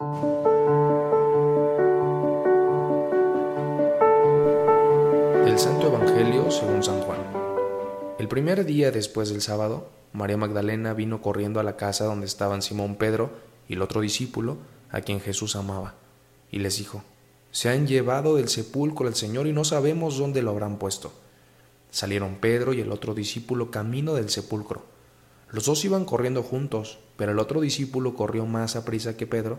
El Santo Evangelio según San Juan. El primer día después del sábado, María Magdalena vino corriendo a la casa donde estaban Simón Pedro y el otro discípulo, a quien Jesús amaba, y les dijo, Se han llevado del sepulcro al Señor y no sabemos dónde lo habrán puesto. Salieron Pedro y el otro discípulo camino del sepulcro. Los dos iban corriendo juntos, pero el otro discípulo corrió más a prisa que Pedro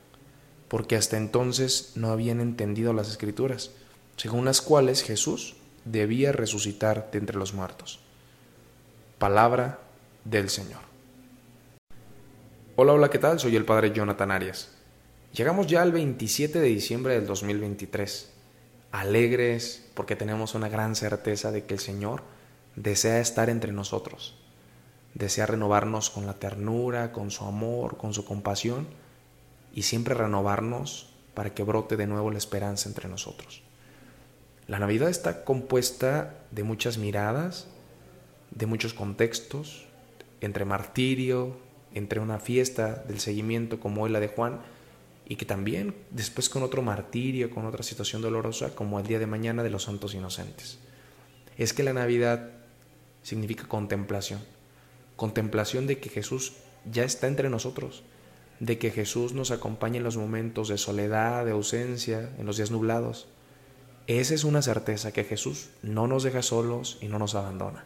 porque hasta entonces no habían entendido las escrituras, según las cuales Jesús debía resucitar de entre los muertos. Palabra del Señor. Hola, hola, ¿qué tal? Soy el Padre Jonathan Arias. Llegamos ya al 27 de diciembre del 2023, alegres porque tenemos una gran certeza de que el Señor desea estar entre nosotros, desea renovarnos con la ternura, con su amor, con su compasión y siempre renovarnos para que brote de nuevo la esperanza entre nosotros. La Navidad está compuesta de muchas miradas, de muchos contextos, entre martirio, entre una fiesta del seguimiento como la de Juan, y que también después con otro martirio, con otra situación dolorosa como el día de mañana de los santos inocentes. Es que la Navidad significa contemplación. Contemplación de que Jesús ya está entre nosotros, de que Jesús nos acompaña en los momentos de soledad, de ausencia, en los días nublados. Esa es una certeza que Jesús no nos deja solos y no nos abandona.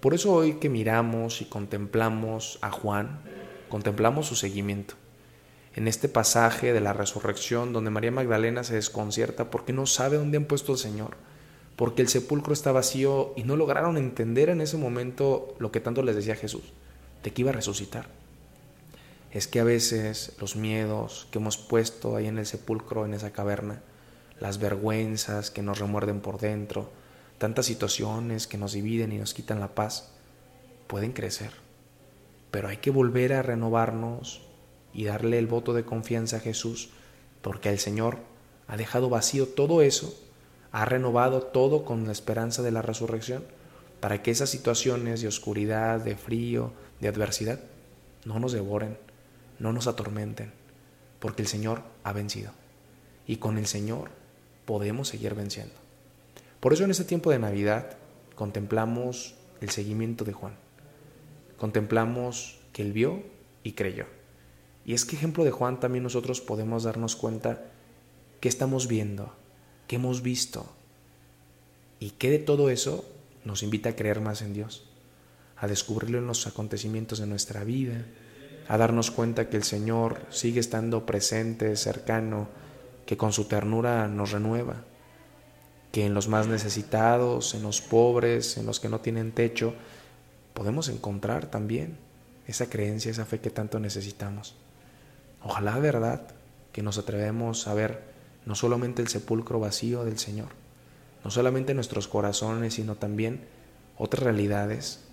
Por eso hoy que miramos y contemplamos a Juan, contemplamos su seguimiento. En este pasaje de la resurrección donde María Magdalena se desconcierta porque no sabe dónde han puesto al Señor porque el sepulcro está vacío y no lograron entender en ese momento lo que tanto les decía Jesús, de que iba a resucitar. Es que a veces los miedos que hemos puesto ahí en el sepulcro, en esa caverna, las vergüenzas que nos remuerden por dentro, tantas situaciones que nos dividen y nos quitan la paz, pueden crecer. Pero hay que volver a renovarnos y darle el voto de confianza a Jesús, porque el Señor ha dejado vacío todo eso ha renovado todo con la esperanza de la resurrección, para que esas situaciones de oscuridad, de frío, de adversidad, no nos devoren, no nos atormenten, porque el Señor ha vencido. Y con el Señor podemos seguir venciendo. Por eso en este tiempo de Navidad contemplamos el seguimiento de Juan. Contemplamos que él vio y creyó. Y es que ejemplo de Juan también nosotros podemos darnos cuenta que estamos viendo, ¿Qué hemos visto? Y que de todo eso nos invita a creer más en Dios, a descubrirlo en los acontecimientos de nuestra vida, a darnos cuenta que el Señor sigue estando presente, cercano, que con su ternura nos renueva, que en los más necesitados, en los pobres, en los que no tienen techo, podemos encontrar también esa creencia, esa fe que tanto necesitamos. Ojalá, verdad, que nos atrevemos a ver no solamente el sepulcro vacío del Señor, no solamente nuestros corazones, sino también otras realidades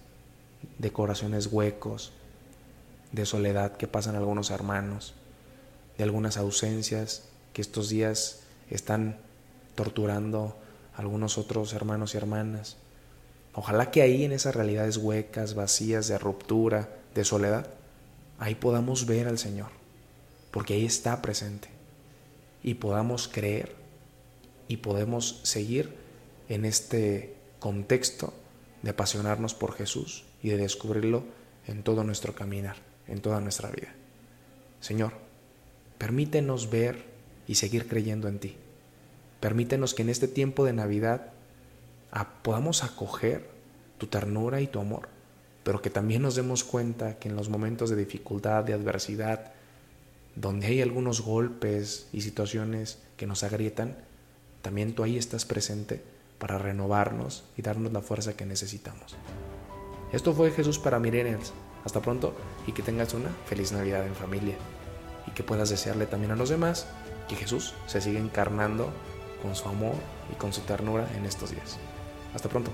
de corazones huecos, de soledad que pasan algunos hermanos, de algunas ausencias que estos días están torturando a algunos otros hermanos y hermanas. Ojalá que ahí en esas realidades huecas, vacías, de ruptura, de soledad, ahí podamos ver al Señor, porque ahí está presente y podamos creer y podemos seguir en este contexto de apasionarnos por Jesús y de descubrirlo en todo nuestro caminar, en toda nuestra vida. Señor, permítenos ver y seguir creyendo en ti. Permítenos que en este tiempo de Navidad podamos acoger tu ternura y tu amor, pero que también nos demos cuenta que en los momentos de dificultad, de adversidad, donde hay algunos golpes y situaciones que nos agrietan, también tú ahí estás presente para renovarnos y darnos la fuerza que necesitamos. Esto fue Jesús para Millennials. Hasta pronto y que tengas una feliz Navidad en familia. Y que puedas desearle también a los demás que Jesús se siga encarnando con su amor y con su ternura en estos días. Hasta pronto.